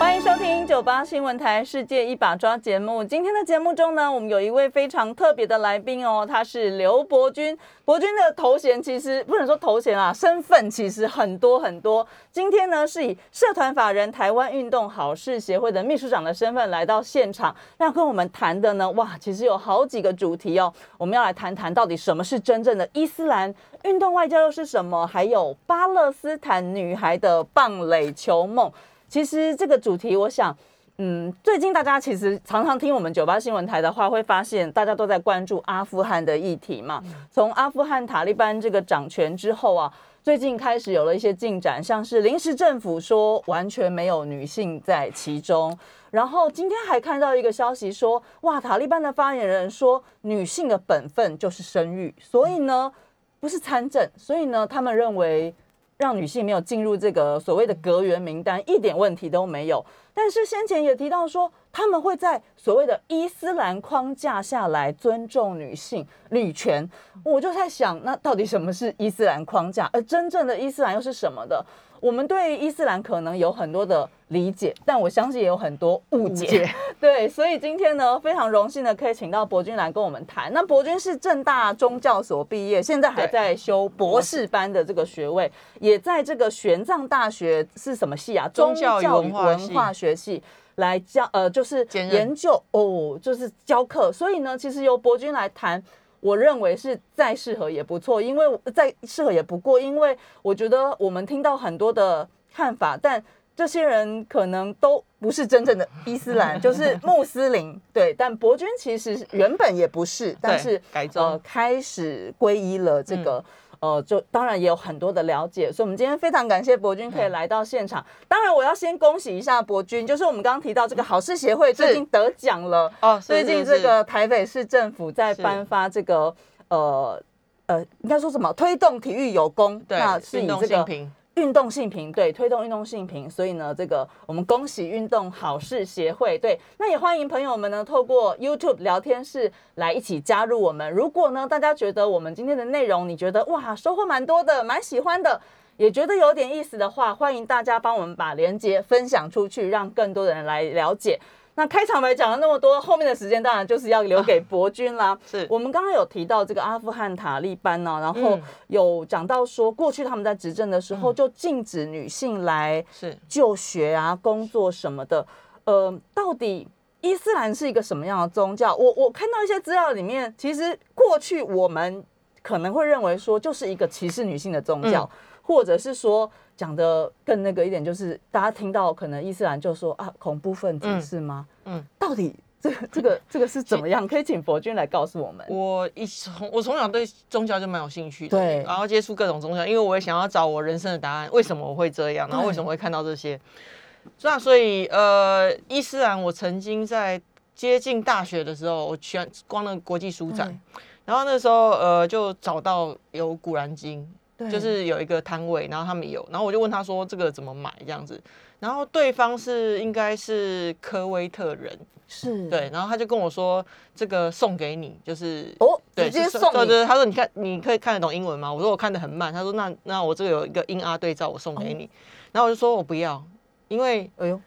欢迎收听九八新闻台《世界一把抓》节目。今天的节目中呢，我们有一位非常特别的来宾哦，他是刘伯君。伯君的头衔其实不能说头衔啊，身份其实很多很多。今天呢，是以社团法人台湾运动好事协会的秘书长的身份来到现场，那跟我们谈的呢，哇，其实有好几个主题哦。我们要来谈谈到底什么是真正的伊斯兰运动外交又是什么？还有巴勒斯坦女孩的棒垒球梦。其实这个主题，我想，嗯，最近大家其实常常听我们九八新闻台的话，会发现大家都在关注阿富汗的议题嘛。从阿富汗塔利班这个掌权之后啊，最近开始有了一些进展，像是临时政府说完全没有女性在其中，然后今天还看到一个消息说，哇，塔利班的发言人说女性的本分就是生育，所以呢，不是参政，所以呢，他们认为。让女性没有进入这个所谓的隔员名单，一点问题都没有。但是先前也提到说，他们会在所谓的伊斯兰框架下来尊重女性女权。我就在想，那到底什么是伊斯兰框架？而真正的伊斯兰又是什么的？我们对伊斯兰可能有很多的理解，但我相信也有很多误解。对，所以今天呢，非常荣幸的可以请到博君来跟我们谈。那博君是正大宗教所毕业，现在还在修博士班的这个学位，也在这个玄奘大学是什么系啊？宗教文化学系来教，呃，就是研究哦，就是教课。所以呢，其实由博君来谈。我认为是再适合也不错，因为再适合也不过，因为我觉得我们听到很多的看法，但这些人可能都不是真正的伊斯兰，就是 穆斯林。对，但伯君其实原本也不是，但是呃开始皈依了这个。呃，就当然也有很多的了解，所以我们今天非常感谢博君可以来到现场。当然，我要先恭喜一下博君，就是我们刚刚提到这个好事协会最近得奖了哦。最近这个台北市政府在颁发这个呃呃，应该说什么推动体育有功，那是以这个。运动性平对推动运动性平，所以呢，这个我们恭喜运动好事协会对，那也欢迎朋友们呢透过 YouTube 聊天室来一起加入我们。如果呢大家觉得我们今天的内容你觉得哇收获蛮多的，蛮喜欢的，也觉得有点意思的话，欢迎大家帮我们把链接分享出去，让更多的人来了解。那开场白讲了那么多，后面的时间当然就是要留给博君啦。是我们刚刚有提到这个阿富汗塔利班呢，然后有讲到说，过去他们在执政的时候就禁止女性来是就学啊、工作什么的。呃，到底伊斯兰是一个什么样的宗教？我我看到一些资料里面，其实过去我们可能会认为说，就是一个歧视女性的宗教，或者是说。讲的更那个一点，就是大家听到可能伊斯兰就说啊，恐怖分子是吗？嗯，到底这个 这个这个是怎么样？可以请佛君来告诉我们。我一从我从小对宗教就蛮有兴趣的，对，然后接触各种宗教，因为我也想要找我人生的答案，为什么我会这样，然后为什么会看到这些。那所以呃，伊斯兰我曾经在接近大学的时候，我去逛那个国际书展，然后那时候呃就找到有古兰经。就是有一个摊位，然后他们有，然后我就问他说这个怎么买这样子，然后对方是应该是科威特人，是对，然后他就跟我说这个送给你，就是哦，直接送，对对，他说你看你可以看得懂英文吗？我说我看得很慢，他说那那我这个有一个英阿对照，我送给你，然后我就说我不要，因为哎呦，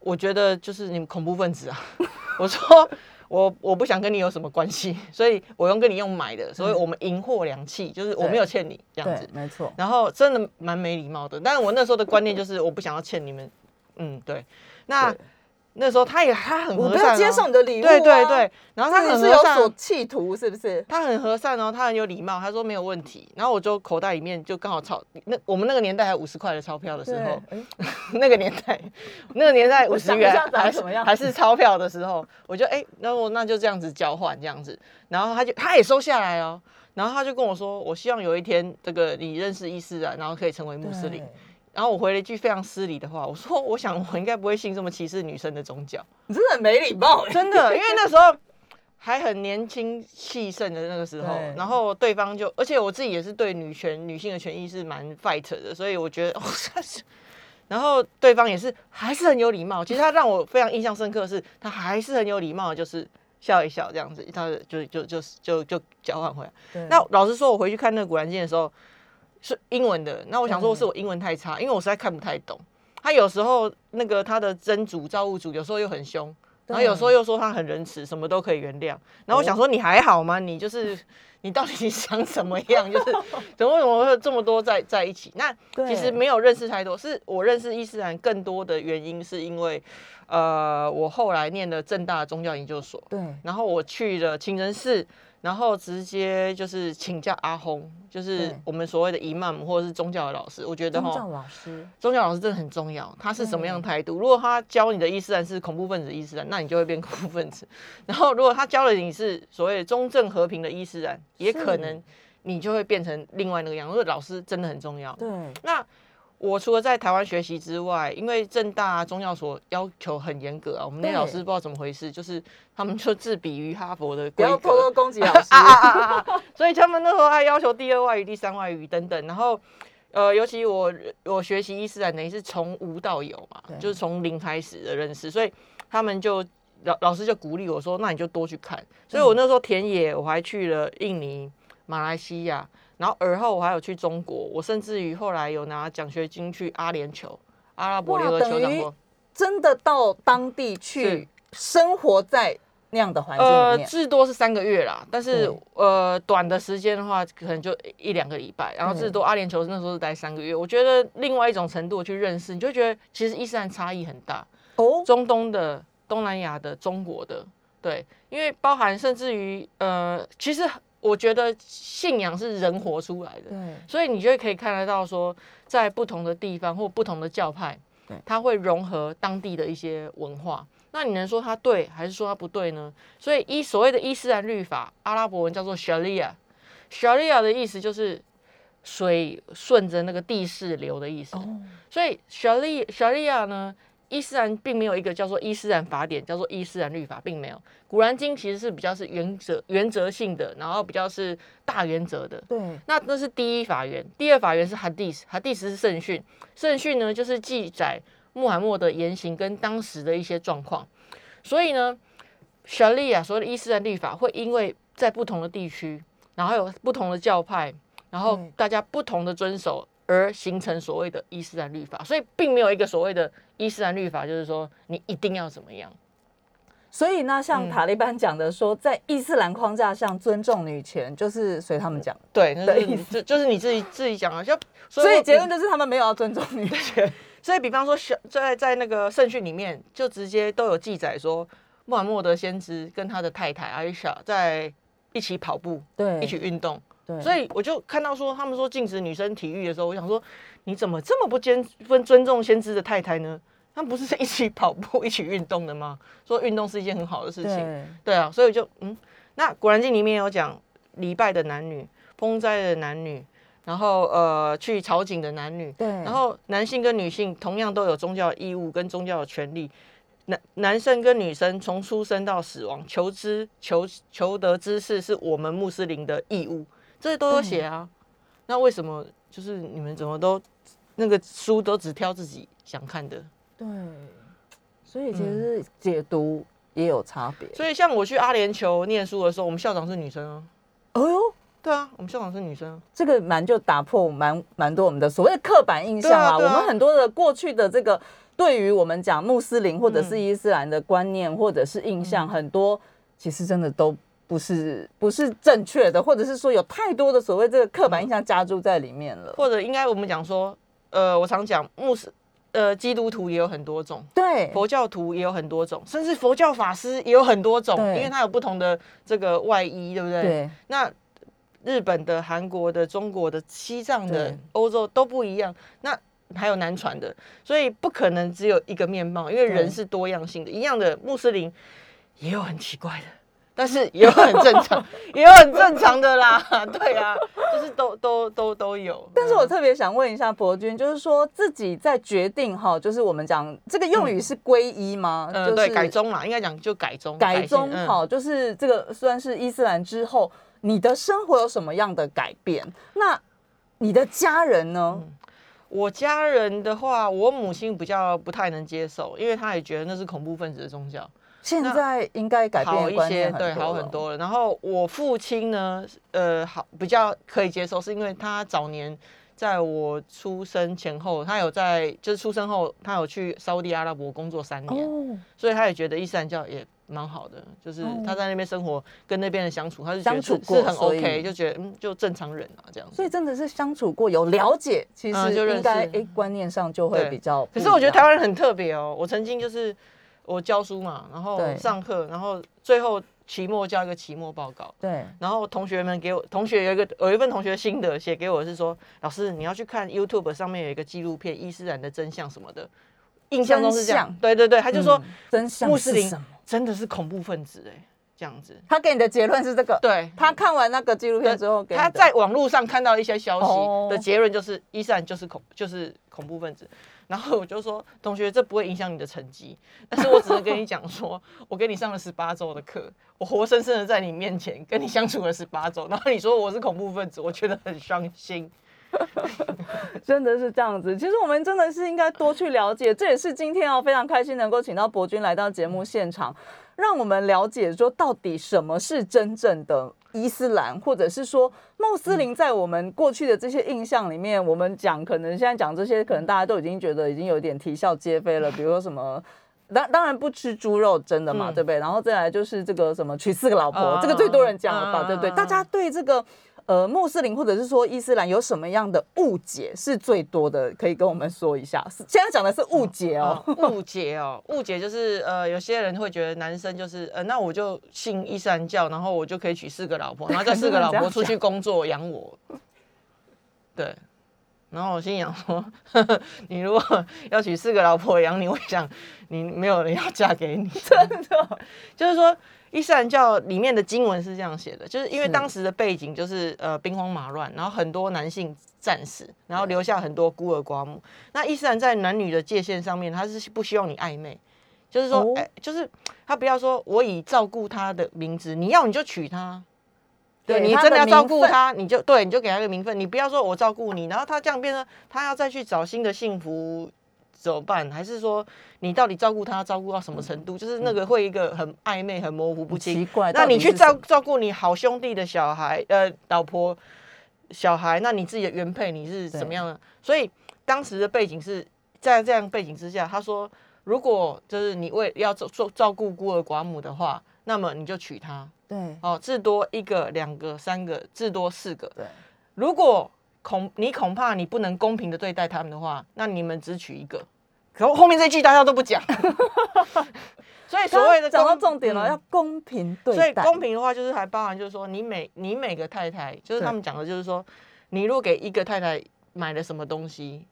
我觉得就是你们恐怖分子啊，我说。我我不想跟你有什么关系，所以我用跟你用买的，所以我们银货两讫，就是我没有欠你这样子，没错。然后真的蛮没礼貌的，但是我那时候的观念就是我不想要欠你们，嗯，对，那。那时候他也他很和善，接受你的礼物，对对对。然后他很是有所企图，是不是？他很和善哦，他很有礼貌，他说没有问题。然后我就口袋里面就刚好钞，那我们那个年代还五十块的钞票的时候，那个年代，那个年代五十元还是还是钞票的时候，我就哎，那我那就这样子交换这样子。然后他就他也收下来哦，然后他就跟我说，我希望有一天这个你认识伊斯兰，然后可以成为穆斯林。然后我回了一句非常失礼的话，我说：“我想我应该不会信这么歧视女生的宗教。”你真的很没礼貌，真的，因为那时候还很年轻气盛的那个时候，然后对方就，而且我自己也是对女权、女性的权益是蛮 fight 的，所以我觉得，然后对方也是还是很有礼貌。其实他让我非常印象深刻的是，他还是很有礼貌，就是笑一笑这样子，他就就就就就交换回来。那老实说，我回去看那个《古兰经》的时候是英文的，那我想说是我英文太差，因为我实在看不太懂。他有时候那个他的真主造物主有时候又很凶，然后有时候又说他很仁慈，什么都可以原谅。然后我想说你还好吗？你就是你到底想怎么样？就是 怎么为什么会这么多在在一起？那其实没有认识太多，是我认识伊斯兰更多的原因是因为，呃，我后来念了正大宗教研究所，对，然后我去了清真寺。然后直接就是请教阿訇，就是我们所谓的伊曼姆或者是宗教的老师。我觉得哈，宗教老师，宗教老师真的很重要。他是什么样态度？如果他教你的伊斯兰是恐怖分子伊斯兰，那你就会变恐怖分子。然后如果他教了你是所谓中正和平的伊斯兰，也可能你就会变成另外那个样。因为老师真的很重要。对，那。我除了在台湾学习之外，因为正大中药所要求很严格啊，我们那老师不知道怎么回事，就是他们就自比于哈佛的，不要偷偷攻击老师，所以他们那时候还要求第二外语、第三外语等等。然后，呃，尤其我我学习伊斯兰等于是从无到有嘛，就是从零开始的认识，所以他们就老老师就鼓励我说，那你就多去看。所以我那时候田野我还去了印尼、马来西亚。然后而后我还有去中国，我甚至于后来有拿奖学金去阿联酋、阿拉伯联合酋长国，真的到当地去生活在那样的环境里面。至多是三个月啦，但是呃短的时间的话，可能就一两个礼拜。然后至多阿联酋那时候是待三个月。我觉得另外一种程度去认识，你就觉得其实伊斯兰差异很大哦，中东的、东南亚的、中国的，对，因为包含甚至于呃，其实。我觉得信仰是人活出来的，对，所以你就可以看得到说，在不同的地方或不同的教派，对，它会融合当地的一些文化。那你能说它对，还是说它不对呢？所以伊所谓的伊斯兰律法，阿拉伯文叫做 Sharia，Sharia 的意思就是水顺着那个地势流的意思。所以 Sharia Sharia 呢？伊斯兰并没有一个叫做伊斯兰法典，叫做伊斯兰律法，并没有。古兰经其实是比较是原则原则性的，然后比较是大原则的。对，那那是第一法源，第二法源是哈迪斯，哈迪斯是圣训，圣训呢就是记载穆罕默德言行跟当时的一些状况。所以呢，小利亚所谓的伊斯兰律法会因为在不同的地区，然后有不同的教派，然后大家不同的遵守。而形成所谓的伊斯兰律法，所以并没有一个所谓的伊斯兰律法，就是说你一定要怎么样。所以呢，像塔利班讲的说，在伊斯兰框架上尊重女权，就是随他们讲。对，那就就是你自己自己讲啊。就所以结论就是他们没有要尊重女权。所以比方说，在在那个圣训里面，就直接都有记载说，穆罕默德先知跟他的太太阿伊莎在一起跑步，对，一起运动。所以我就看到说，他们说禁止女生体育的时候，我想说，你怎么这么不尊不尊重先知的太太呢？他们不是 一起跑步、一起运动的吗？说运动是一件很好的事情，对啊，所以就嗯，那《古兰经》里面有讲礼拜的男女、封斋的男女，然后呃去朝觐的男女，对，然后男性跟女性同样都有宗教义务跟宗教的权利，男男生跟女生从出生到死亡求知求求得知识是我们穆斯林的义务。这些都有写啊，那为什么就是你们怎么都那个书都只挑自己想看的？对，所以其实解读也有差别。所以像我去阿联酋念书的时候，我们校长是女生啊。哦哟，对啊，我们校长是女生，这个蛮就打破蛮蛮多我们的所谓刻板印象啊。我们很多的过去的这个对于我们讲穆斯林或者是伊斯兰的观念或者是印象，很多其实真的都。不是不是正确的，或者是说有太多的所谓这个刻板印象加注在里面了，或者应该我们讲说，呃，我常讲穆斯，呃，基督徒也有很多种，对，佛教徒也有很多种，甚至佛教法师也有很多种，因为它有不同的这个外衣，对不对？对。那日本的、韩国的、中国的、西藏的、欧洲都不一样，那还有南传的，所以不可能只有一个面貌，因为人是多样性的。一样的穆斯林也有很奇怪的。但是也有很正常，也有很正常的啦，对啊，就是都都都都有。但是我特别想问一下博君，就是说自己在决定哈，就是我们讲这个用语是皈依吗？嗯，对，改宗嘛，应该讲就改宗。改宗好，就是这个算是伊斯兰之后，你的生活有什么样的改变？那你的家人呢？我家人的话，我母亲比较不太能接受，因为她也觉得那是恐怖分子的宗教。现在应该改变一些，对，好很多了。然后我父亲呢，呃，好比较可以接受，是因为他早年在我出生前后，他有在就是出生后，他有去沙地阿拉伯工作三年，所以他也觉得伊斯兰教也蛮好的，就是他在那边生活跟那边的相处，他是相处是很 OK，就觉得嗯，就正常人啊这样。所以真的是相处过有了解，其实就应该哎观念上就会比较。可是我觉得台湾人很特别哦，我曾经就是。我教书嘛，然后上课，然后最后期末交一个期末报告。对。然后同学们给我，同学有一个有一份同学心得写给我，是说老师你要去看 YouTube 上面有一个纪录片《伊斯兰的真相》什么的，印象中是这样。对对对，他就说真相穆斯林真的是恐怖分子哎，这样子。他给你的结论是这个。对。他看完那个纪录片之后，他在网络上看到一些消息的结论就是伊斯兰就是恐就是恐怖分子。然后我就说，同学，这不会影响你的成绩，但是我只是跟你讲说，我给你上了十八周的课，我活生生的在你面前跟你相处了十八周，然后你说我是恐怖分子，我觉得很伤心，真的是这样子。其实我们真的是应该多去了解，这也是今天哦非常开心能够请到博君来到节目现场，让我们了解说到底什么是真正的。伊斯兰，或者是说穆斯林，在我们过去的这些印象里面，我们讲可能现在讲这些，可能大家都已经觉得已经有点啼笑皆非了。比如说什么，当当然不吃猪肉，真的嘛，对不对？然后再来就是这个什么娶四个老婆，这个最多人讲了吧，对不对？大家对这个。呃，穆斯林或者是说伊斯兰有什么样的误解是最多的？可以跟我们说一下。现在讲的是误解哦，误解哦，误解就是呃，有些人会觉得男生就是呃，那我就信伊斯兰教，然后我就可以娶四个老婆，然后这四个老婆出去工作养我。对，然后我心想说，你如果 要娶四个老婆养你，我想你没有人要嫁给你，真的，就是说。伊斯兰教里面的经文是这样写的，就是因为当时的背景就是呃兵荒马乱，然后很多男性战死，然后留下很多孤儿寡母。那伊斯兰在男女的界限上面，他是不希望你暧昧，就是说，哎，就是他不要说我以照顾他的名字，你要你就娶她，对你真的要照顾他，你就对你就给他个名分，你不要说我照顾你，然后他这样变成他要再去找新的幸福。怎么办？还是说你到底照顾他照顾到什么程度？就是那个会一个很暧昧、很模糊不清。奇怪，那你去照照顾你好兄弟的小孩，呃，老婆、小孩，那你自己的原配你是怎么样的？所以当时的背景是在这样背景之下，他说，如果就是你为要照照照顾孤儿寡母的话，那么你就娶她。对，哦，至多一个、两个、三个，至多四个。对，如果恐你恐怕你不能公平的对待他们的话，那你们只娶一个。可后面这句大家都不讲，所以所谓的讲到重点了，要公平对待。所以公平的话，就是还包含就是说，你每你每个太太，就是他们讲的，就是说，你如果给一个太太买了什么东西，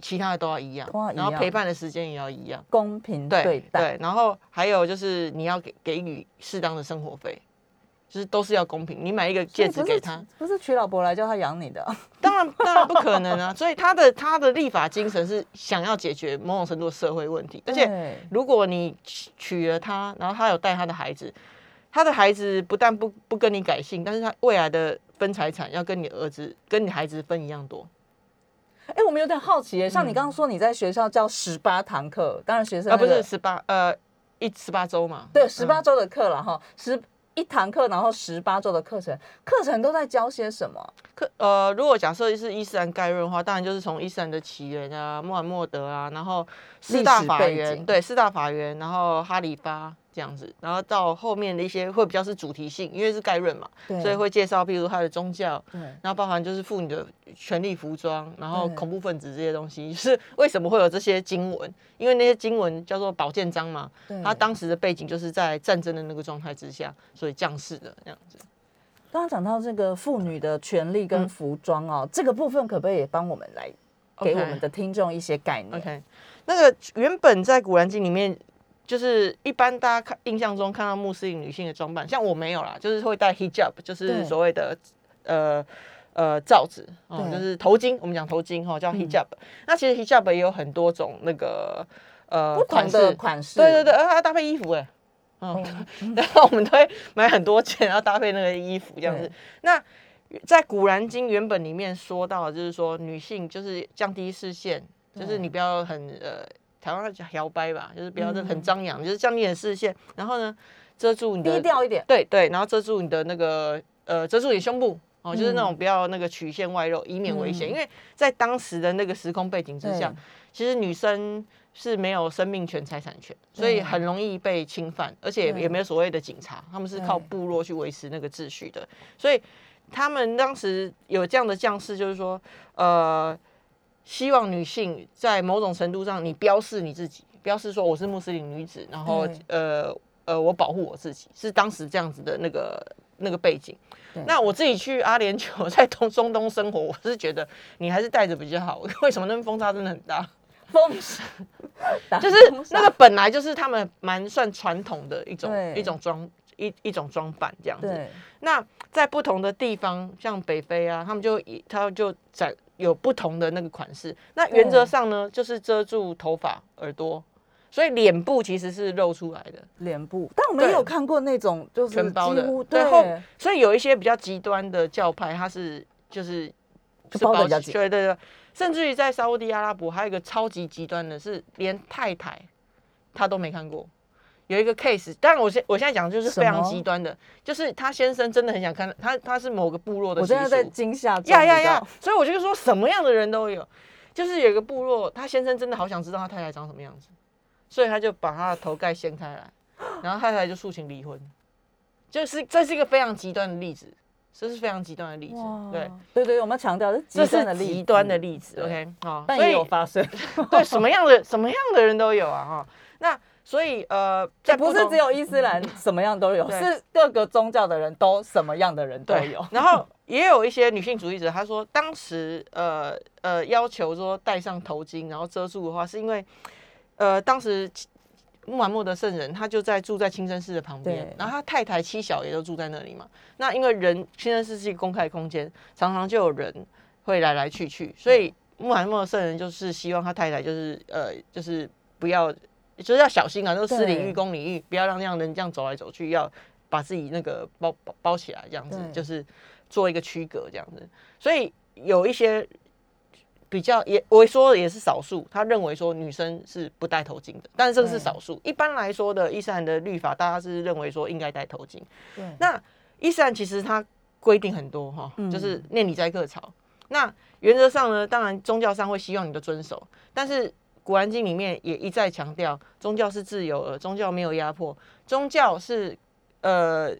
其他的都要一样，然后陪伴的时间也要一样，公平对待。对，然后还有就是你要给给予适当的生活费。就是都是要公平，你买一个戒指给他，不是娶老婆来叫他养你的，当然当然不可能啊！所以他的他的立法精神是想要解决某种程度的社会问题，而且如果你娶了她，然后她有带她的孩子，她的孩子不但不不跟你改姓，但是他未来的分财产要跟你儿子跟你孩子分一样多。哎，我们有点好奇耶，像你刚刚说你在学校教十八堂课，当然学生啊不是十八呃一十八周嘛，对，十八周的课了哈十。一堂课，然后十八周的课程，课程都在教些什么？课呃，如果假设是伊斯兰概论的话，当然就是从伊斯兰的起源啊，穆罕默德啊，然后四大法源，对，四大法源，然后哈里发。这样子，然后到后面的一些会比较是主题性，因为是概论嘛，所以会介绍，譬如他的宗教，然后包含就是妇女的权利、服装，然后恐怖分子这些东西，是为什么会有这些经文？因为那些经文叫做宝剑章嘛，他当时的背景就是在战争的那个状态之下，所以降世的这样子。刚刚讲到这个妇女的权利跟服装哦，这个部分可不可以也帮我们来给我们的听众一些概念？OK，那个原本在古兰经里面。就是一般大家看印象中看到穆斯林女性的装扮，像我没有啦，就是会戴 hijab，就是所谓的呃呃罩子哦，就是头巾。我们讲头巾哈，叫 hijab。那其实 hijab 也有很多种那个呃款式，款式。对对对，还要搭配衣服哎，嗯，然后我们都会买很多件，然后搭配那个衣服这样子。那在《古兰经》原本里面说到，就是说女性就是降低视线，就是你不要很呃，台湾叫摇摆吧，就是不要很张扬，就是降低点视线，然后呢遮住你的低调一点，对对，然后遮住你的那个呃遮住你胸部哦，就是那种不要那个曲线外露，以免危险。因为在当时的那个时空背景之下，其实女生是没有生命权、财产权，所以很容易被侵犯，而且也没有所谓的警察，他们是靠部落去维持那个秩序的，所以。他们当时有这样的将士，就是说，呃，希望女性在某种程度上，你标示你自己，标示说我是穆斯林女子，然后呃呃，我保护我自己，是当时这样子的那个那个背景。那我自己去阿联酋，在东中东生活，我是觉得你还是带着比较好。为什么？那边风沙真的很大，风就是那个本来就是他们蛮算传统的一种一种装。一一种装扮这样子，那在不同的地方，像北非啊，他们就以他就在有不同的那个款式。那原则上呢，就是遮住头发、耳朵，所以脸部其实是露出来的。脸部，但我们也有看过那种就是全包的，对。所以有一些比较极端的教派，它是就是是包的对对对。甚至于在沙地阿拉伯，还有一个超级极端的，是连太太他都没看过。有一个 case，但我现我现在讲的就是非常极端的，就是他先生真的很想看他，他是某个部落的。我现在在惊吓。呀呀呀！所以我就说什么样的人都有，就是有一个部落，他先生真的好想知道他太太长什么样子，所以他就把他的头盖掀开来，然后太太就诉请离婚。就是这是一个非常极端的例子，这是非常极端的例子。对对对，我们强调是这是极端的例子。OK，好，但也有发生。对，什么样的什么样的人都有啊！哈，那。所以，呃，这不是只有伊斯兰什么样都有，是各个宗教的人都什么样的人都有。然后也有一些女性主义者，她说当时，呃呃，要求说戴上头巾然后遮住的话，是因为，呃，当时穆罕默德圣人他就在住在清真寺的旁边，然后他太太妻小也都住在那里嘛。那因为人清真寺是一个公开空间，常常就有人会来来去去，所以穆罕默德圣人就是希望他太太就是呃就是不要。就是要小心啊，就是私领域、公领域，不要让那样人这样走来走去，要把自己那个包包包起来，这样子就是做一个区隔，这样子。所以有一些比较也我说也是少数，他认为说女生是不戴头巾的，但是这个是少数。一般来说的伊斯兰的律法，大家是认为说应该戴头巾。对。那伊斯兰其实它规定很多哈，就是念你在课朝。那原则上呢，当然宗教上会希望你的遵守，但是。古兰经里面也一再强调，宗教是自由的，宗教没有压迫，宗教是呃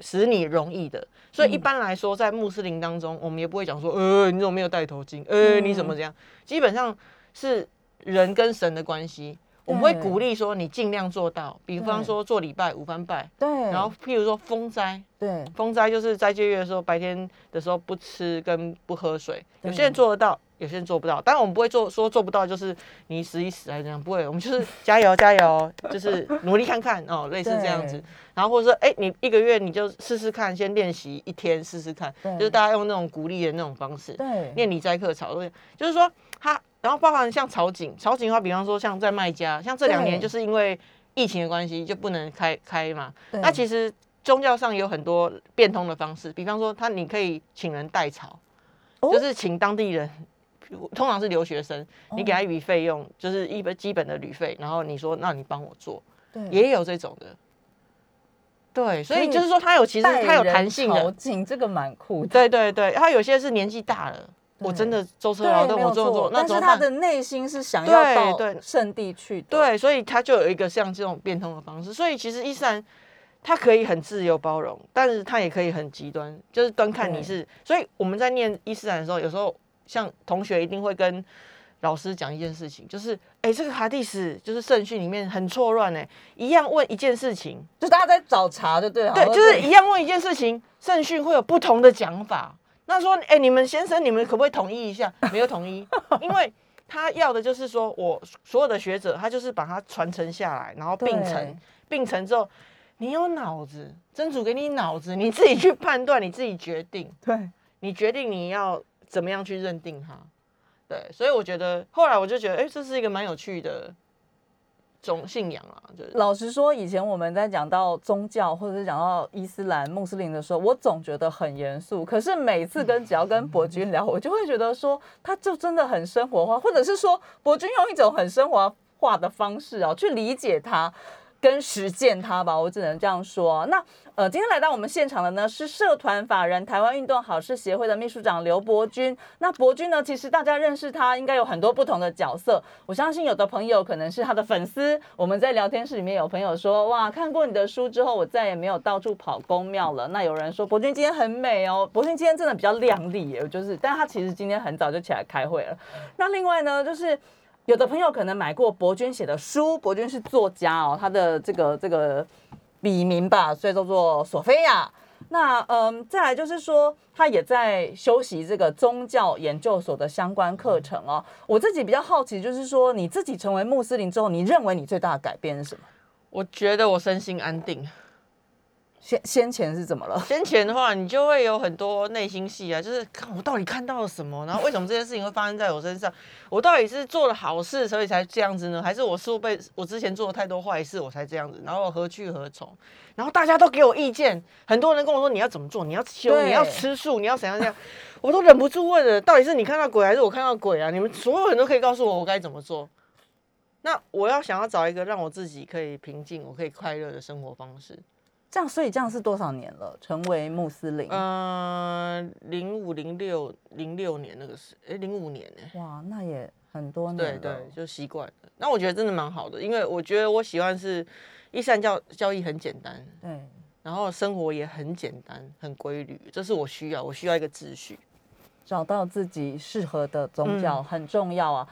使你容易的。所以一般来说，在穆斯林当中，我们也不会讲说，呃，你怎么没有戴头巾？呃，你怎么这样？基本上是人跟神的关系。我们会鼓励说，你尽量做到，比方说做礼拜、五番拜，对。然后譬如说封斋，对，封斋就是斋戒月的时候，白天的时候不吃跟不喝水。有些人做得到，有些人做不到。当然我们不会做说做不到，就是你死一死还是这样，不会。我们就是加油加油，就是努力看看哦，类似这样子。然后或者说，哎，你一个月你就试试看，先练习一天试试看，就是大家用那种鼓励的那种方式，对，念礼斋课草，就是说他。然后包含像草景，草景的话，比方说像在卖家，像这两年就是因为疫情的关系，就不能开开嘛。那其实宗教上有很多变通的方式，比方说他你可以请人代草，就是请当地人，通常是留学生，你给他一笔费用，就是一本基本的旅费，然后你说那你帮我做，也有这种的。对，所以就是说他有其实他有弹性的，这个蛮酷。对对对，他有些是年纪大了。我真的舟车劳顿，我做做，那但是他的内心是想要到圣地去，对，所以他就有一个像这种变通的方式。所以其实伊斯兰他可以很自由包容，但是他也可以很极端，就是端看你是。所以我们在念伊斯兰的时候，有时候像同学一定会跟老师讲一件事情，就是哎，这个哈蒂斯就是圣训里面很错乱哎，一样问一件事情，就大家在找茬，就对了，对，就是一样问一件事情，圣训会有不同的讲法。那说，哎，你们先生，你们可不可以统一一下？没有统一，因为他要的就是说，我所有的学者，他就是把它传承下来，然后并成，并成之后，你有脑子，真主给你脑子，你自己去判断，你自己决定，对，你决定你要怎么样去认定它，对，所以我觉得后来我就觉得，哎，这是一个蛮有趣的种信仰啊。就是老实说，以前我们在讲到宗教或者是讲到伊斯兰、穆斯林的时候，我总觉得很严肃。可是每次跟只要跟博君聊，我就会觉得说，他就真的很生活化，或者是说博君用一种很生活化的方式哦去理解他。跟实践它吧，我只能这样说。那呃，今天来到我们现场的呢是社团法人台湾运动好事协会的秘书长刘伯君。那伯君呢，其实大家认识他应该有很多不同的角色。我相信有的朋友可能是他的粉丝。我们在聊天室里面有朋友说，哇，看过你的书之后，我再也没有到处跑公庙了。那有人说，伯君今天很美哦，伯君今天真的比较靓丽耶，就是，但他其实今天很早就起来开会了。那另外呢，就是。有的朋友可能买过博君写的书，博君是作家哦，他的这个这个笔名吧，所以叫做索菲亚。那嗯，再来就是说，他也在修习这个宗教研究所的相关课程哦。我自己比较好奇，就是说你自己成为穆斯林之后，你认为你最大的改变是什么？我觉得我身心安定。先先前是怎么了？先前的话，你就会有很多内心戏啊，就是看我到底看到了什么，然后为什么这件事情会发生在我身上？我到底是做了好事，所以才这样子呢？还是我是被我之前做了太多坏事，我才这样子？然后何去何从？然后大家都给我意见，很多人跟我说你要怎么做，你要修，你要吃素，你要怎样怎样，我都忍不住问了，到底是你看到鬼，还是我看到鬼啊？你们所有人都可以告诉我我该怎么做？那我要想要找一个让我自己可以平静，我可以快乐的生活方式。这样，所以这样是多少年了？成为穆斯林？嗯，零五零六零六年那个是，哎，零五年呢？哇，那也很多年对对，就习惯了。那我觉得真的蛮好的，因为我觉得我喜欢是伊斯兰教教义很简单，对，然后生活也很简单、很规律，这是我需要，我需要一个秩序，找到自己适合的宗教很重要啊。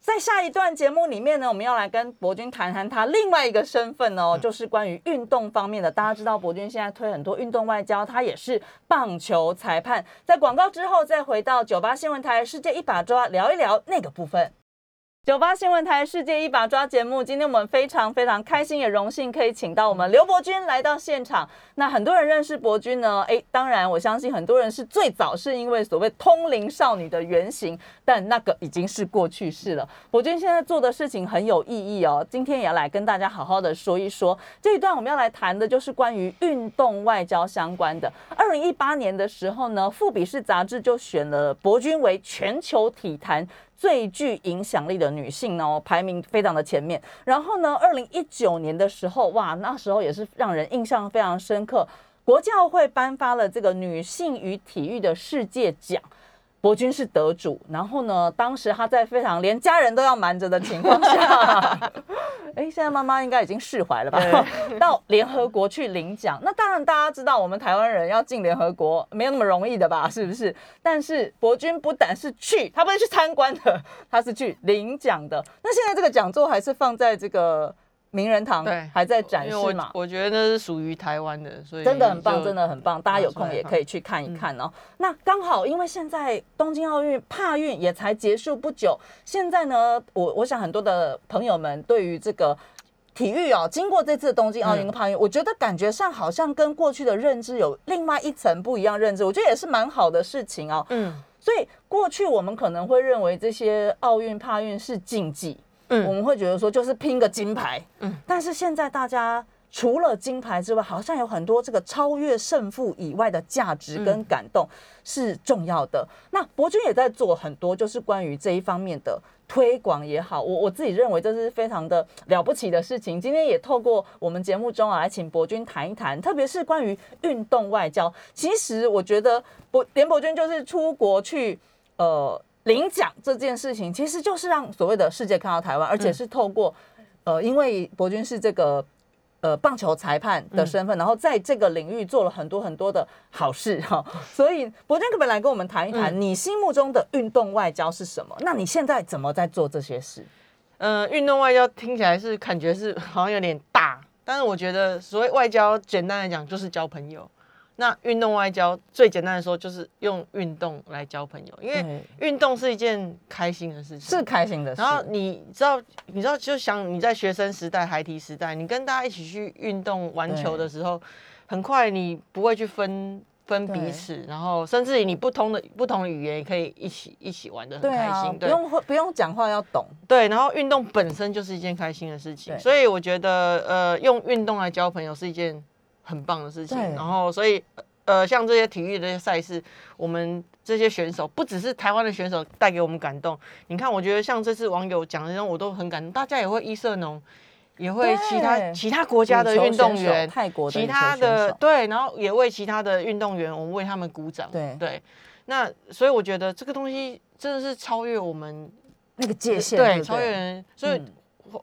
在下一段节目里面呢，我们要来跟博君谈谈他另外一个身份哦，就是关于运动方面的。大家知道博君现在推很多运动外交，他也是棒球裁判。在广告之后，再回到九八新闻台世界一把抓，聊一聊那个部分。九八新闻台世界一把抓节目，今天我们非常非常开心，也荣幸可以请到我们刘伯君来到现场。那很多人认识伯君呢，哎，当然我相信很多人是最早是因为所谓通灵少女的原型，但那个已经是过去式了。伯君现在做的事情很有意义哦，今天也要来跟大家好好的说一说。这一段我们要来谈的就是关于运动外交相关的。二零一八年的时候呢，富比士杂志就选了伯君为全球体坛。最具影响力的女性哦，排名非常的前面。然后呢，二零一九年的时候，哇，那时候也是让人印象非常深刻。国教会颁发了这个女性与体育的世界奖。博君是得主，然后呢，当时他在非常连家人都要瞒着的情况下，哎，现在妈妈应该已经释怀了吧？到联合国去领奖，那当然大家知道，我们台湾人要进联合国没有那么容易的吧？是不是？但是伯君不但是去，他不是去参观的，他是去领奖的。那现在这个讲座还是放在这个。名人堂还在展示嘛？我觉得那是属于台湾的，所以真的很棒，真的很棒。大家有空也可以去看一看哦。那刚好，因为现在东京奥运帕运也才结束不久，现在呢，我我想很多的朋友们对于这个体育哦，经过这次东京奥运跟帕运，我觉得感觉上好像跟过去的认知有另外一层不一样认知，我觉得也是蛮好的事情哦。嗯，所以过去我们可能会认为这些奥运帕运是竞技。嗯，我们会觉得说就是拼个金牌，嗯，但是现在大家除了金牌之外，好像有很多这个超越胜负以外的价值跟感动是重要的。那博君也在做很多，就是关于这一方面的推广也好，我我自己认为这是非常的了不起的事情。今天也透过我们节目中啊，来请博君谈一谈，特别是关于运动外交。其实我觉得博连博君就是出国去，呃。领奖这件事情，其实就是让所谓的世界看到台湾，而且是透过，呃，因为博君是这个呃棒球裁判的身份，然后在这个领域做了很多很多的好事哈，所以博君可不可以来跟我们谈一谈，你心目中的运动外交是什么？那你现在怎么在做这些事？嗯，运动外交听起来是感觉是好像有点大，但是我觉得所谓外交，简单来讲就是交朋友。那运动外交最简单的说，就是用运动来交朋友，因为运动是一件开心的事情，是开心的事。然后你知道，你知道，就想你在学生时代、孩提时代，你跟大家一起去运动、玩球的时候，很快你不会去分。分彼此，然后甚至于你不同的不同的语言也可以一起一起玩的很开心对，不用不用讲话要懂。对，然后运动本身就是一件开心的事情，所以我觉得呃，用运动来交朋友是一件很棒的事情。然后所以呃，像这些体育的赛事，我们这些选手不只是台湾的选手带给我们感动，你看，我觉得像这次网友讲的那种，我都很感动，大家也会一色浓。也会其他其他国家的运动员，泰国其他的对，然后也为其他的运动员，我们为他们鼓掌。对对，那所以我觉得这个东西真的是超越我们那个界限，对，超越人。所以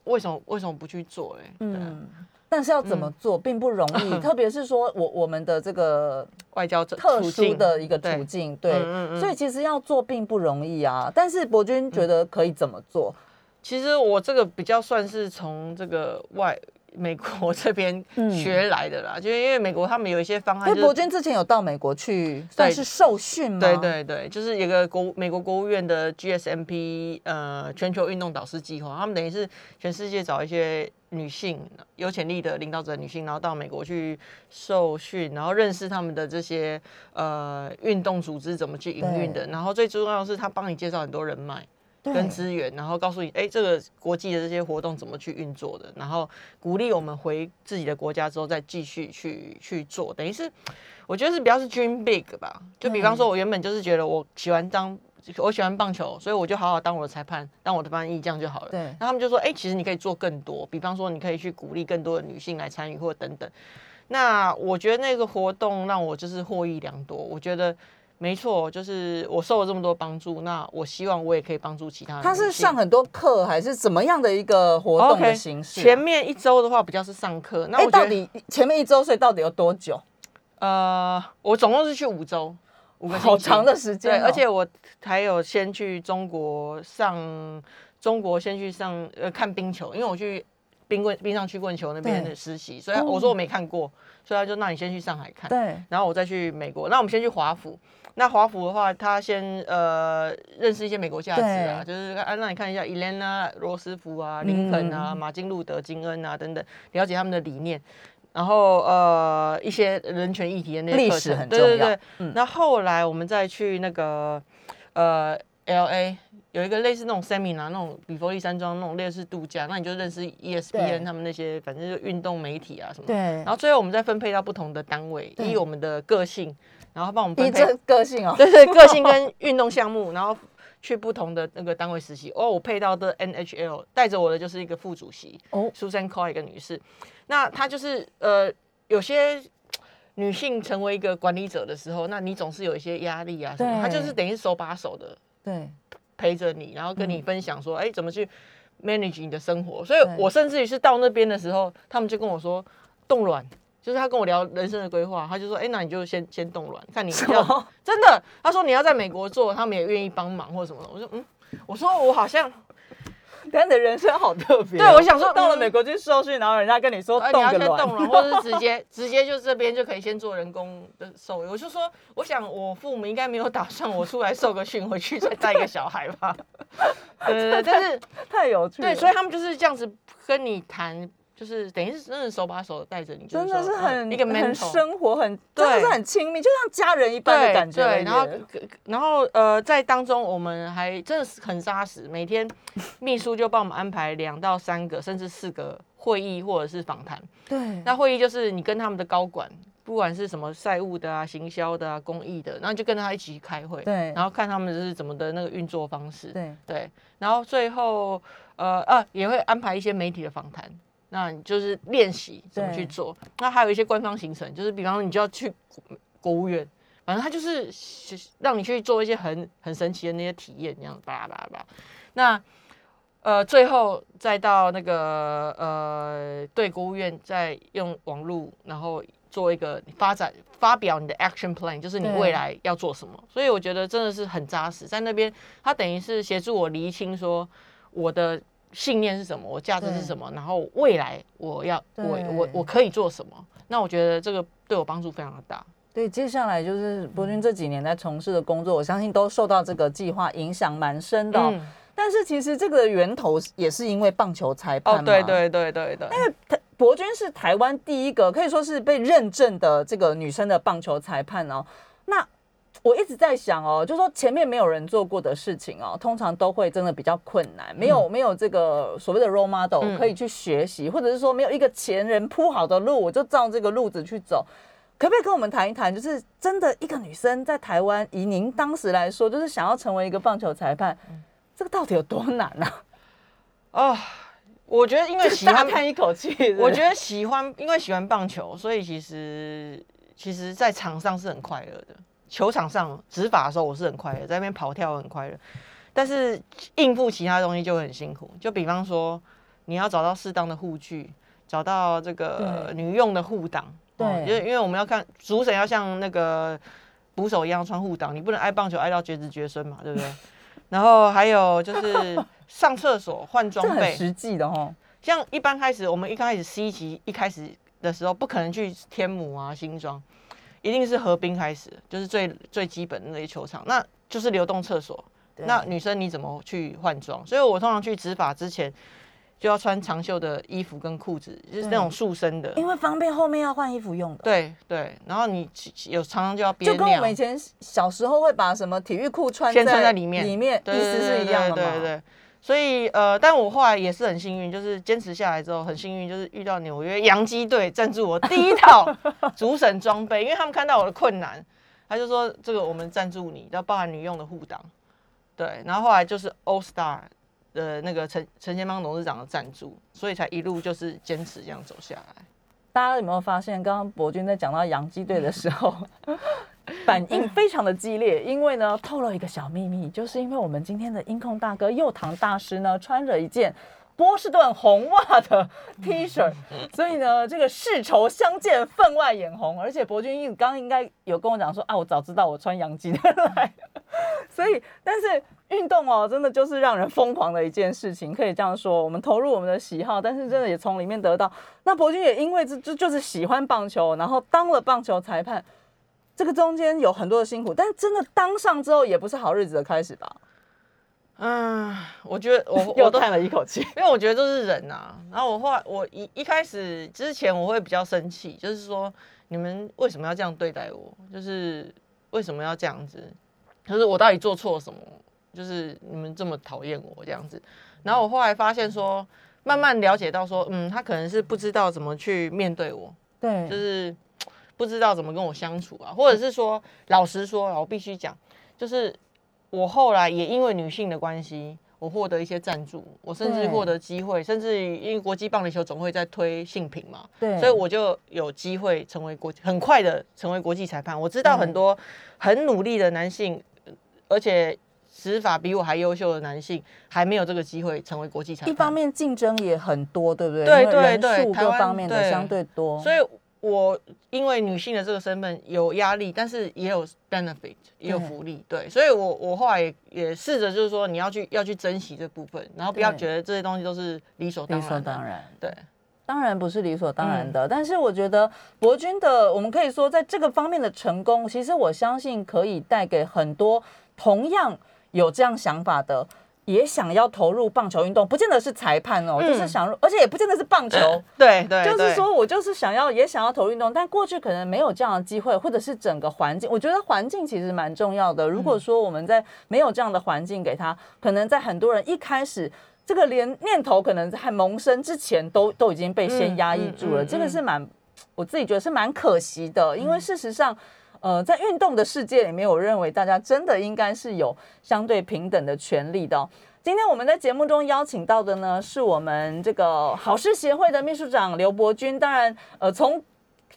为什么为什么不去做？哎，嗯，但是要怎么做并不容易，特别是说我我们的这个外交特殊的一个途径，对，所以其实要做并不容易啊。但是博君觉得可以怎么做？其实我这个比较算是从这个外美国这边学来的啦，就因为美国他们有一些方案。博君之前有到美国去算是受训吗？对对对，就是有个国美国国务院的 GSMP 呃全球运动导师计划，他们等于是全世界找一些女性有潜力的领导者女性，然后到美国去受训，然后认识他们的这些呃运动组织怎么去营运的，然后最重要的是他帮你介绍很多人脉。跟资源，然后告诉你，哎，这个国际的这些活动怎么去运作的，然后鼓励我们回自己的国家之后再继续去去做，等于是我觉得是比较是 dream big 吧。就比方说，我原本就是觉得我喜欢当我喜欢棒球，所以我就好好当我的裁判，当我的翻译这样就好了。对，那他们就说，哎，其实你可以做更多，比方说你可以去鼓励更多的女性来参与，或等等。那我觉得那个活动让我就是获益良多，我觉得。没错，就是我受了这么多帮助，那我希望我也可以帮助其他人。他是上很多课还是怎么样的一个活动的形式？前面一周的话比较是上课，那我到底前面一周所以到底有多久？呃，我总共是去五周，五个好长的时间，而且我还有先去中国上中国先去上呃看冰球，因为我去冰棍冰上曲棍球那边的实习，所以我说我没看过，所以他就那你先去上海看，对，然后我再去美国，那我们先去华府。那华府的话，他先呃认识一些美国价值啊，就是啊让你看一下伊莲娜罗斯福啊、林肯啊、马丁路德金恩啊等等，了解他们的理念，然后呃一些人权议题的那些历史很重要。对对对。那后来我们再去那个呃 L A 有一个类似那种 seminar 那种比佛利山庄那种类似度假，那你就认识 ESPN 他们那些反正就运动媒体啊什么。对。然后最后我们再分配到不同的单位，依我们的个性。然后帮我们分配个性哦，对对，个性跟运动项目，然后去不同的那个单位实习。哦，我配到的 NHL 带着我的就是一个副主席哦，Susan Coy 一个女士。那她就是呃，有些女性成为一个管理者的时候，那你总是有一些压力啊什么。她就是等于手把手的，对，陪着你，然后跟你分享说，哎，怎么去 manage 你的生活。所以我甚至于是到那边的时候，他们就跟我说冻卵。就是他跟我聊人生的规划，他就说：“哎，那你就先先冻卵，看你要真的。”他说：“你要在美国做，他们也愿意帮忙或者什么的。”我说：“嗯，我说我好像，但你的人生好特别。”对，我想说到了美国去受训，然后人家跟你说你要先冻卵，或者是直接直接就这边就可以先做人工的受孕。我就说，我想我父母应该没有打算我出来受个训回去再带一个小孩吧。对对对，但是太有趣。对，所以他们就是这样子跟你谈。就是等于是真的手把手带着你，真的是很一个很生活，很真的是很亲密，就像家人一般的感觉。对，然后然后呃，在当中我们还真的是很扎实，每天 秘书就帮我们安排两到三个甚至四个会议或者是访谈。对，那会议就是你跟他们的高管，不管是什么赛务的啊、行销的啊、公益的，然后就跟他一起去开会。对，然后看他们是怎么的那个运作方式。对对，然后最后呃啊也会安排一些媒体的访谈。那你就是练习怎么去做。那还有一些官方行程，就是比方说你就要去国务院，反正他就是让你去做一些很很神奇的那些体验，这样巴拉巴拉巴拉。那呃，最后再到那个呃，对国务院再用网络，然后做一个发展发表你的 action plan，就是你未来要做什么。所以我觉得真的是很扎实，在那边他等于是协助我厘清说我的。信念是什么？我价值是什么？然后未来我要我我我可以做什么？那我觉得这个对我帮助非常的大。对，接下来就是博君这几年在从事的工作，我相信都受到这个计划影响蛮深的。但是其实这个源头也是因为棒球裁判哦。对对对对对。因为博君是台湾第一个可以说是被认证的这个女生的棒球裁判哦。那我一直在想哦，就说前面没有人做过的事情哦，通常都会真的比较困难，没有没有这个所谓的 role model 可以去学习，或者是说没有一个前人铺好的路，我就照这个路子去走。可不可以跟我们谈一谈，就是真的一个女生在台湾，以您当时来说，就是想要成为一个棒球裁判，这个到底有多难呢？哦，我觉得因为喜欢 叹一口气，我觉得喜欢因为喜欢棒球，所以其实其实，在场上是很快乐的。球场上执法的时候，我是很快乐，在那边跑跳很快乐。但是应付其他东西就会很辛苦。就比方说，你要找到适当的护具，找到这个女用的护挡。对，因为因为我们要看主审要像那个捕手一样穿护挡，你不能爱棒球爱到绝子绝孙嘛，对不对？然后还有就是上厕所换装备，实际的哦。像一般开始，我们一开始 C 级一开始的时候，不可能去天母啊新庄。一定是河滨开始，就是最最基本的那些球场，那就是流动厕所。那女生你怎么去换装？所以我通常去执法之前，就要穿长袖的衣服跟裤子，就是那种束身的，因为方便后面要换衣服用的。对对，然后你有常常就要就跟我们以前小时候会把什么体育裤穿先穿在里面，里面意思是一样的嘛？对对。所以，呃，但我后来也是很幸运，就是坚持下来之后，很幸运，就是遇到纽约洋基队赞助我第一套 主审装备，因为他们看到我的困难，他就说这个我们赞助你，要包含女用的护挡，对，然后后来就是 All Star 的那个陈陈先邦董事长的赞助，所以才一路就是坚持这样走下来。大家有没有发现，刚刚博君在讲到洋基队的时候？反应非常的激烈，因为呢透露一个小秘密，就是因为我们今天的音控大哥右堂大师呢穿着一件波士顿红袜的 T 恤，所以呢这个世仇相见分外眼红。而且博君一刚应该有跟我讲说啊，我早知道我穿洋基的来，所以但是运动哦，真的就是让人疯狂的一件事情，可以这样说。我们投入我们的喜好，但是真的也从里面得到。那博君也因为这这就是喜欢棒球，然后当了棒球裁判。这个中间有很多的辛苦，但是真的当上之后也不是好日子的开始吧？嗯，我觉得我 又叹了一口气，因为我觉得都是人呐。然后我后来我一一开始之前我会比较生气，就是说你们为什么要这样对待我？就是为什么要这样子？就是我到底做错什么？就是你们这么讨厌我这样子。然后我后来发现说，慢慢了解到说，嗯，他可能是不知道怎么去面对我，对，就是。不知道怎么跟我相处啊，或者是说，老实说，我必须讲，就是我后来也因为女性的关系，我获得一些赞助，我甚至获得机会，甚至因为国际棒垒球总会在推性品嘛，对，所以我就有机会成为国很快的成为国际裁判。我知道很多很努力的男性，而且执法比我还优秀的男性，还没有这个机会成为国际裁判。一方面竞争也很多，对不对？对对对，各方面的相对多，所以。我因为女性的这个身份有压力，但是也有 benefit，也有福利，对，所以我我后来也也试着就是说，你要去要去珍惜这部分，然后不要觉得这些东西都是理所当然。理所当然，对，当然不是理所当然的。但是我觉得博君的，我们可以说在这个方面的成功，其实我相信可以带给很多同样有这样想法的。也想要投入棒球运动，不见得是裁判哦，就是想，而且也不见得是棒球，对对，就是说我就是想要，也想要投入运动，但过去可能没有这样的机会，或者是整个环境，我觉得环境其实蛮重要的。如果说我们在没有这样的环境给他，可能在很多人一开始这个连念头可能在萌生之前，都都已经被先压抑住了，这个是蛮，我自己觉得是蛮可惜的，因为事实上。呃，在运动的世界里面，我认为大家真的应该是有相对平等的权利的。今天我们在节目中邀请到的呢，是我们这个好事协会的秘书长刘伯君。当然，呃，从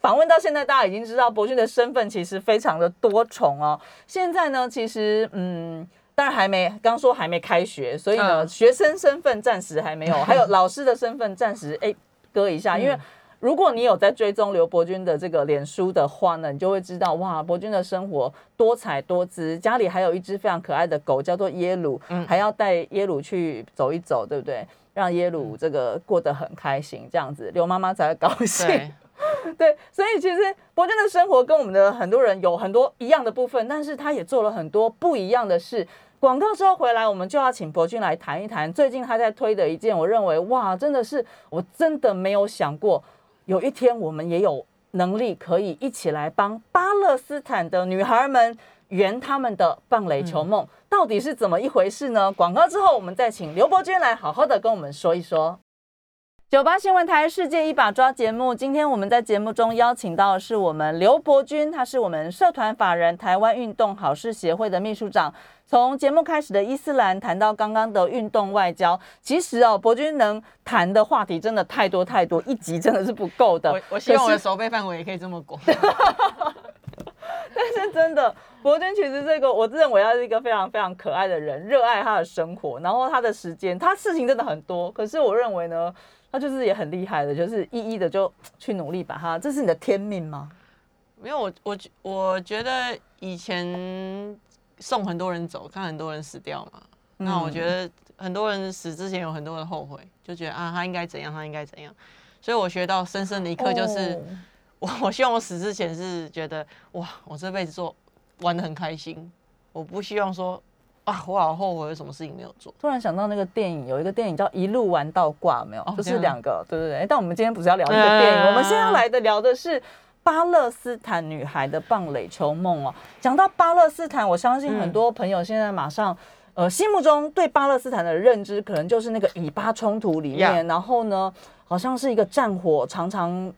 访问到现在，大家已经知道伯君的身份其实非常的多重哦。现在呢，其实嗯，当然还没刚说还没开学，所以呢，学生身份暂时还没有，还有老师的身份暂时哎搁一下，因为。如果你有在追踪刘伯君的这个脸书的话呢，你就会知道哇，伯君的生活多彩多姿，家里还有一只非常可爱的狗，叫做耶鲁，还要带耶鲁去走一走，对不对？让耶鲁这个过得很开心，这样子刘妈妈才会高兴。对，所以其实伯君的生活跟我们的很多人有很多一样的部分，但是他也做了很多不一样的事。广告之后回来，我们就要请博君来谈一谈最近他在推的一件，我认为哇，真的是我真的没有想过，有一天我们也有能力可以一起来帮巴勒斯坦的女孩们圆他们的棒垒球梦，到底是怎么一回事呢？广告之后，我们再请刘伯君来好好的跟我们说一说。九八新闻台世界一把抓节目，今天我们在节目中邀请到的是我们刘伯君，他是我们社团法人台湾运动好事协会的秘书长。从节目开始的伊斯兰谈到刚刚的运动外交，其实哦，伯君能谈的话题真的太多太多，一集真的是不够的。我我希望我的手背范围也可以这么广。但是真的，伯君其实这个，我认为他是一个非常非常可爱的人，热爱他的生活，然后他的时间，他事情真的很多。可是我认为呢。他就是也很厉害的，就是一一的就去努力把它。这是你的天命吗？没有，我我我觉得以前送很多人走，看很多人死掉嘛。那我觉得很多人死之前有很多人后悔，就觉得啊，他应该怎样，他应该怎样。所以我学到深深的一课就是，我我希望我死之前是觉得哇，我这辈子做玩的很开心，我不希望说。啊，我好后悔有什么事情没有做。突然想到那个电影，有一个电影叫《一路玩到挂》，没有？就是两个，对对对。但我们今天不是要聊那个电影，我们现在来的聊的是巴勒斯坦女孩的棒垒球梦哦。讲到巴勒斯坦，我相信很多朋友现在马上，呃，心目中对巴勒斯坦的认知，可能就是那个以巴冲突里面，然后呢，好像是一个战火常常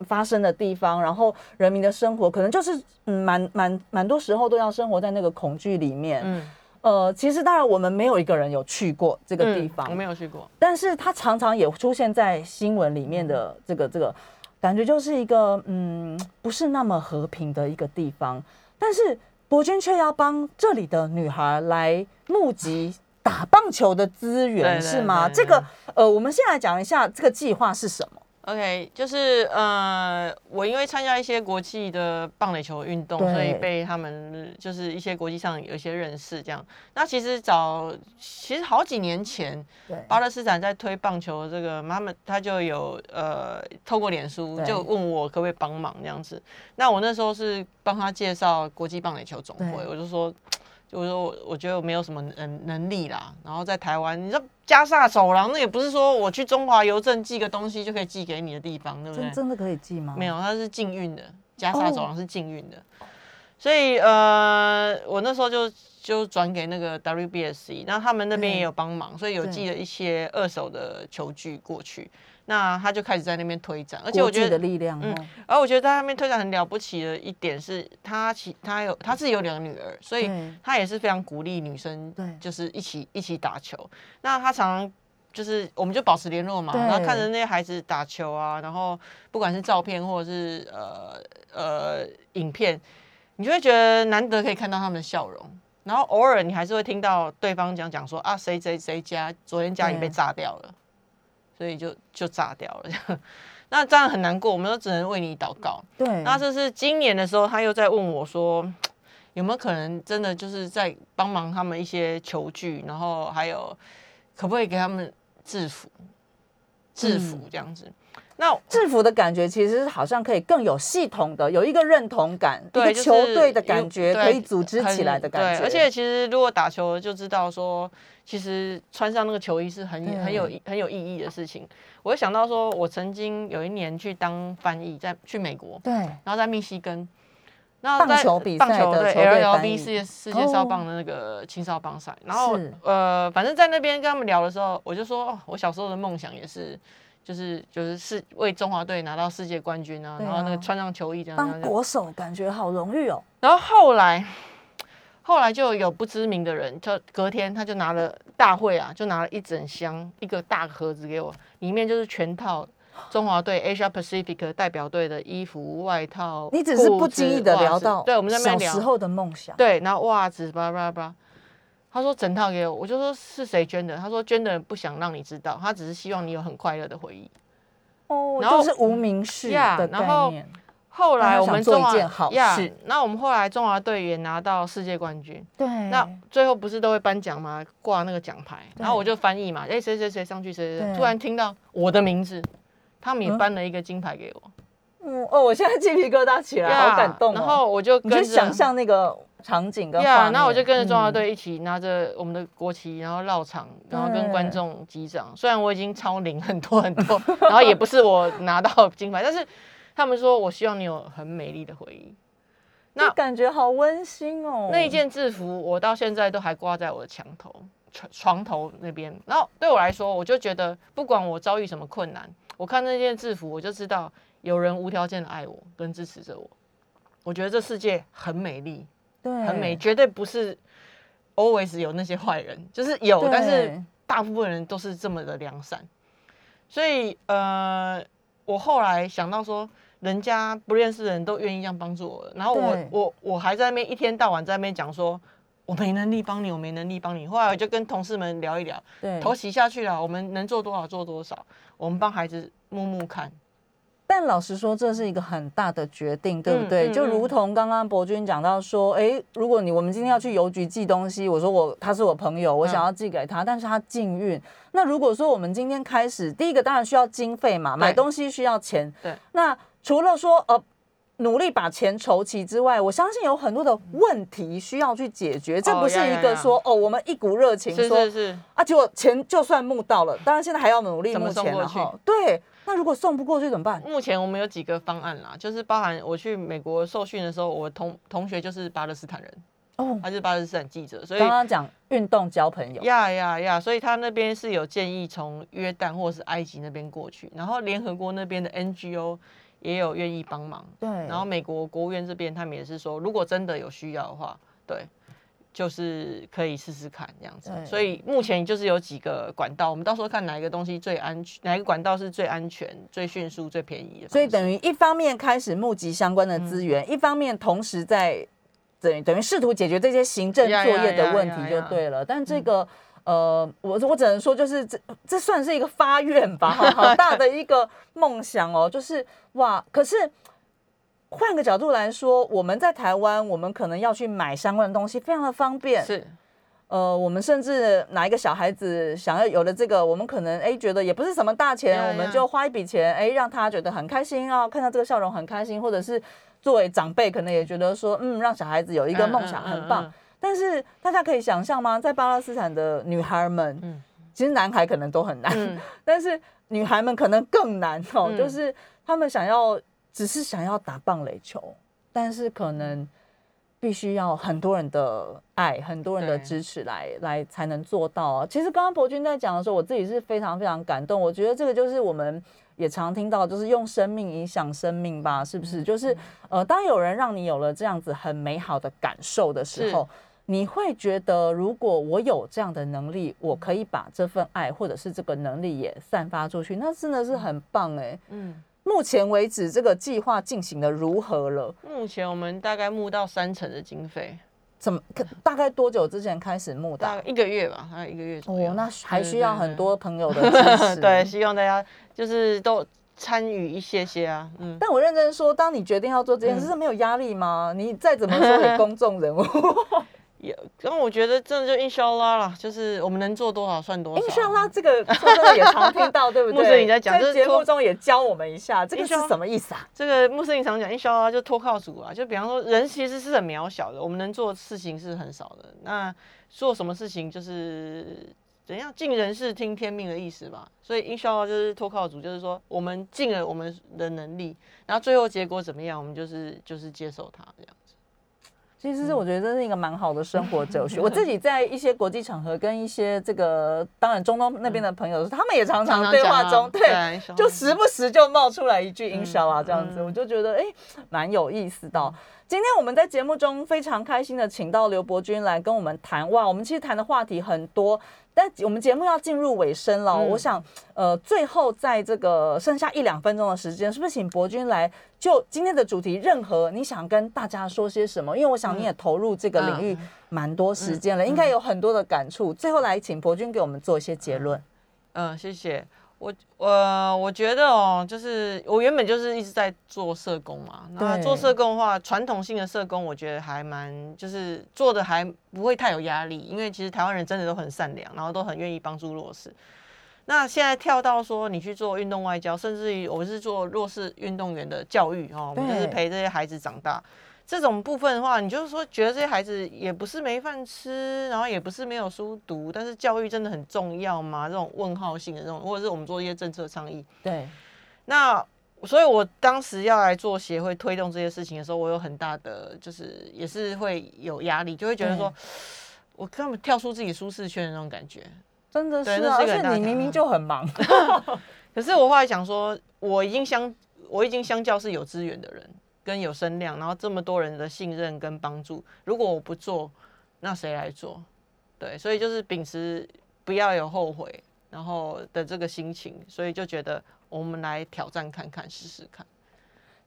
发生的地方，然后人民的生活可能就是嗯，蛮蛮蛮多时候都要生活在那个恐惧里面。嗯。呃，其实当然我们没有一个人有去过这个地方，我没有去过，但是它常常也出现在新闻里面的这个这个感觉，就是一个嗯，不是那么和平的一个地方。但是伯君却要帮这里的女孩来募集打棒球的资源，是吗？这个呃，我们先来讲一下这个计划是什么。OK，就是呃，我因为参加一些国际的棒垒球运动，所以被他们就是一些国际上有一些认识这样。那其实早其实好几年前，巴勒斯坦在推棒球这个，他们他就有呃透过脸书就问我可不可以帮忙这样子。那我那时候是帮他介绍国际棒垒球总会，我就说。我说我我觉得我没有什么能能力啦，然后在台湾，你知道加萨走廊那也不是说我去中华邮政寄个东西就可以寄给你的地方，对不对？真的可以寄吗？没有，它是禁运的，加萨走廊是禁运的，所以呃，我那时候就就转给那个 WBSC，那他们那边也有帮忙，所以有寄了一些二手的球具过去。那他就开始在那边推展，而且我觉得，嗯，而我觉得在那边推展很了不起的一点是，他其他有他自己有两个女儿，所以他也是非常鼓励女生，对，就是一起一起打球。那他常常就是我们就保持联络嘛，然后看着那些孩子打球啊，然后不管是照片或者是呃呃影片，你就会觉得难得可以看到他们的笑容，然后偶尔你还是会听到对方讲讲说啊谁谁谁家昨天家里被炸掉了。所以就就炸掉了，这样，那这样很难过，我们都只能为你祷告。对，那这是今年的时候，他又在问我说，有没有可能真的就是在帮忙他们一些球具，然后还有可不可以给他们制服，制服这样子。那制服的感觉其实好像可以更有系统的，有一个认同感，一个球队的感觉，可以组织起来的感觉。而且其实如果打球就知道说。其实穿上那个球衣是很很有很有意义的事情。我想到说，我曾经有一年去当翻译，在去美国，对，然后在密西根，那棒球比赛的 LLB 世界世界少棒的那个青少棒赛，然后呃，反正在那边跟他们聊的时候，我就说，哦，我小时候的梦想也是，就是就是是为中华队拿到世界冠军啊，然后那个穿上球衣这样当国手，感觉好荣誉哦。然后后来。后来就有不知名的人，就隔天他就拿了大会啊，就拿了一整箱一个大盒子给我，里面就是全套中华队 Asia Pacific 代表队的衣服、外套。你只是不经意的聊到，对，我们在那聊小时候的梦想。对，然后袜子吧吧吧，他说整套给我，我就说是谁捐的？他说捐的人不想让你知道，他只是希望你有很快乐的回忆。哦，然后是无名氏的概念。后来我们做一件好事，那我们后来中华队也拿到世界冠军。对，那最后不是都会颁奖吗？挂那个奖牌，然后我就翻译嘛，哎，谁谁谁上去，谁谁谁，突然听到我的名字，他们也颁了一个金牌给我。嗯哦，我现在鸡皮疙瘩起来，好感动。然后我就跟想象那个场景跟画面。那我就跟着中华队一起拿着我们的国旗，然后绕场，然后跟观众击掌。虽然我已经超龄很多很多，然后也不是我拿到金牌，但是他们说我希望你有很美丽的回忆。那感觉好温馨哦。那一件制服我到现在都还挂在我的墙头、床床头那边。然后对我来说，我就觉得不管我遭遇什么困难，我看那件制服，我就知道有人无条件的爱我跟支持着我。我觉得这世界很美丽。对，很美，绝对不是 always 有那些坏人，就是有，但是大部分人都是这么的良善。所以，呃，我后来想到说，人家不认识的人都愿意这样帮助我，然后我我我还在那边一天到晚在那边讲说，我没能力帮你，我没能力帮你。后来我就跟同事们聊一聊，对，头洗下去了，我们能做多少做多少，我们帮孩子摸摸看。但老实说，这是一个很大的决定，对不对？就如同刚刚博君讲到说，哎，如果你我们今天要去邮局寄东西，我说我他是我朋友，我想要寄给他，但是他禁运。那如果说我们今天开始，第一个当然需要经费嘛，买东西需要钱。对。那除了说呃努力把钱筹齐之外，我相信有很多的问题需要去解决。这不是一个说哦，我们一股热情说是啊，结果钱就算募到了，当然现在还要努力募钱了哈。对。那如果送不过去怎么办？目前我们有几个方案啦，就是包含我去美国受训的时候，我同同学就是巴勒斯坦人哦，他是巴勒斯坦记者，所以刚刚讲运动交朋友，呀呀呀，所以他那边是有建议从约旦或是埃及那边过去，然后联合国那边的 NGO 也有愿意帮忙，对，然后美国国务院这边他们也是说，如果真的有需要的话，对。就是可以试试看这样子，所以目前就是有几个管道，我们到时候看哪一个东西最安全，哪一个管道是最安全、最迅速、最便宜的。所以等于一方面开始募集相关的资源，一方面同时在等于等于试图解决这些行政作业的问题就对了。但这个呃，我我只能说就是这这算是一个发愿吧，好大的一个梦想哦，就是哇，可是。换个角度来说，我们在台湾，我们可能要去买相关的东西，非常的方便。是，呃，我们甚至哪一个小孩子想要有了这个，我们可能哎觉得也不是什么大钱，我们就花一笔钱，哎让他觉得很开心啊，看到这个笑容很开心，或者是作为长辈，可能也觉得说，嗯，让小孩子有一个梦想很棒。但是大家可以想象吗？在巴勒斯坦的女孩们，嗯，其实男孩可能都很难，但是女孩们可能更难哦，就是他们想要。只是想要打棒垒球，但是可能必须要很多人的爱、很多人的支持来来才能做到。其实刚刚博君在讲的时候，我自己是非常非常感动。我觉得这个就是我们也常听到，就是用生命影响生命吧，是不是？就是呃，当有人让你有了这样子很美好的感受的时候，你会觉得，如果我有这样的能力，我可以把这份爱或者是这个能力也散发出去，那真的是很棒哎。嗯。目前为止，这个计划进行的如何了？目前我们大概募到三成的经费，怎么？大概多久之前开始募的？大概一个月吧，大概一个月左右。哦，那还需要很多朋友的 支持。对，希望大家就是都参与一些些啊。嗯。但我认真说，当你决定要做这件事，是没有压力吗？你再怎么说给 公众人物。也，然后我觉得真的就印象拉了，就是我们能做多少算多少。印象拉这个说真的也常听到，对不对？穆斯林在讲，在节目中也教我们一下，这个是什么意思啊？这个穆斯林常讲印象拉就托靠主啊，就比方说人其实是很渺小的，我们能做的事情是很少的。那做什么事情就是怎样尽人事听天命的意思吧。所以印象拉就是托靠主，就是说我们尽了我们的能力，然后最后结果怎么样，我们就是就是接受它这样。其实是我觉得这是一个蛮好的生活哲学。我自 己在一些国际场合跟一些这个当然中东那边的朋友，他们也常常对话中对，就时不时就冒出来一句“英小啊”这样子，我就觉得哎蛮有意思的。今天我们在节目中非常开心的请到刘伯君来跟我们谈哇，我们其实谈的话题很多。但我们节目要进入尾声了，我想，呃，最后在这个剩下一两分钟的时间，是不是请博君来就今天的主题，任何你想跟大家说些什么？因为我想你也投入这个领域蛮多时间了，应该有很多的感触。最后来请博君给我们做一些结论。嗯，谢谢。我呃我觉得哦，就是我原本就是一直在做社工嘛。那做社工的话，传统性的社工，我觉得还蛮就是做的还不会太有压力，因为其实台湾人真的都很善良，然后都很愿意帮助弱势。那现在跳到说你去做运动外交，甚至于我是做弱势运动员的教育哦，我们就是陪这些孩子长大。这种部分的话，你就是说觉得这些孩子也不是没饭吃，然后也不是没有书读，但是教育真的很重要吗？这种问号性的这种，或者是我们做一些政策倡议，对，那。所以，我当时要来做协会推动这些事情的时候，我有很大的，就是也是会有压力，就会觉得说，我根本跳出自己舒适圈的那种感觉，真的是，啊而且你明明就很忙。可是我后来想说，我已经相，我已经相较是有资源的人，跟有声量，然后这么多人的信任跟帮助，如果我不做，那谁来做？对，所以就是秉持不要有后悔，然后的这个心情，所以就觉得。我们来挑战看看，试试看。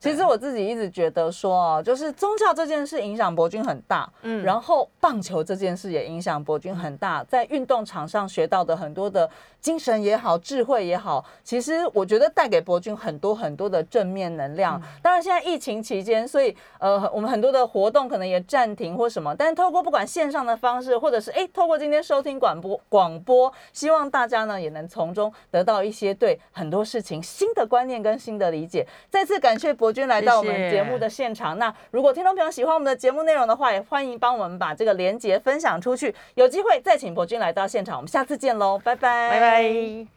其实我自己一直觉得说，就是宗教这件事影响博君很大，嗯，然后棒球这件事也影响博君很大，在运动场上学到的很多的精神也好，智慧也好，其实我觉得带给博君很多很多的正面能量。当然现在疫情期间，所以呃，我们很多的活动可能也暂停或什么，但是透过不管线上的方式，或者是哎，透过今天收听广播广播，希望大家呢也能从中得到一些对很多事情新的观念跟新的理解。再次感谢博。君来到我们节目的现场。那如果听众朋友喜欢我们的节目内容的话，也欢迎帮我们把这个连接分享出去。有机会再请博君来到现场，我们下次见喽，拜拜，拜拜。